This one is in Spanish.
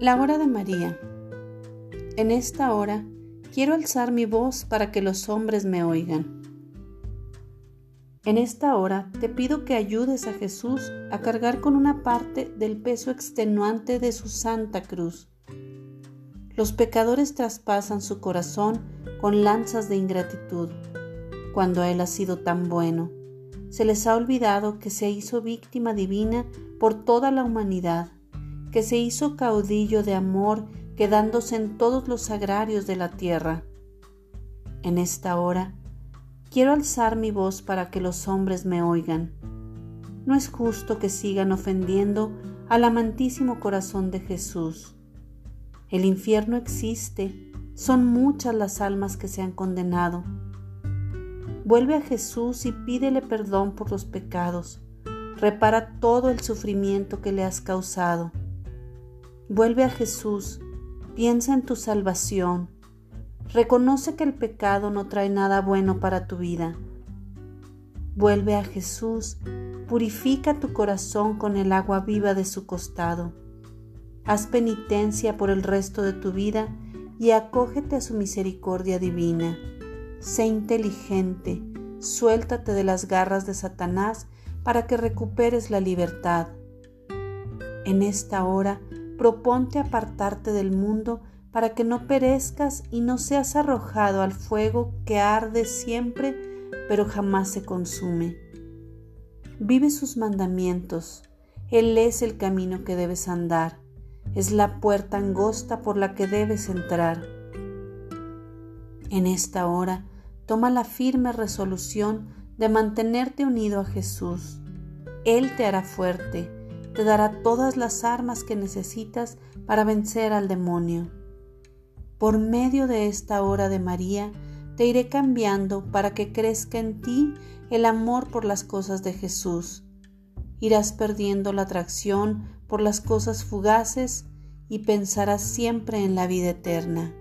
La hora de María. En esta hora quiero alzar mi voz para que los hombres me oigan. En esta hora te pido que ayudes a Jesús a cargar con una parte del peso extenuante de su santa cruz. Los pecadores traspasan su corazón con lanzas de ingratitud, cuando Él ha sido tan bueno. Se les ha olvidado que se hizo víctima divina por toda la humanidad que se hizo caudillo de amor quedándose en todos los agrarios de la tierra. En esta hora quiero alzar mi voz para que los hombres me oigan. No es justo que sigan ofendiendo al amantísimo corazón de Jesús. El infierno existe, son muchas las almas que se han condenado. Vuelve a Jesús y pídele perdón por los pecados. Repara todo el sufrimiento que le has causado Vuelve a Jesús, piensa en tu salvación, reconoce que el pecado no trae nada bueno para tu vida. Vuelve a Jesús, purifica tu corazón con el agua viva de su costado. Haz penitencia por el resto de tu vida y acógete a su misericordia divina. Sé inteligente, suéltate de las garras de Satanás para que recuperes la libertad. En esta hora, proponte apartarte del mundo para que no perezcas y no seas arrojado al fuego que arde siempre pero jamás se consume. Vive sus mandamientos, Él es el camino que debes andar, es la puerta angosta por la que debes entrar. En esta hora, toma la firme resolución de mantenerte unido a Jesús. Él te hará fuerte, te dará todas las armas que necesitas para vencer al demonio. Por medio de esta hora de María, te iré cambiando para que crezca en ti el amor por las cosas de Jesús. Irás perdiendo la atracción por las cosas fugaces y pensarás siempre en la vida eterna.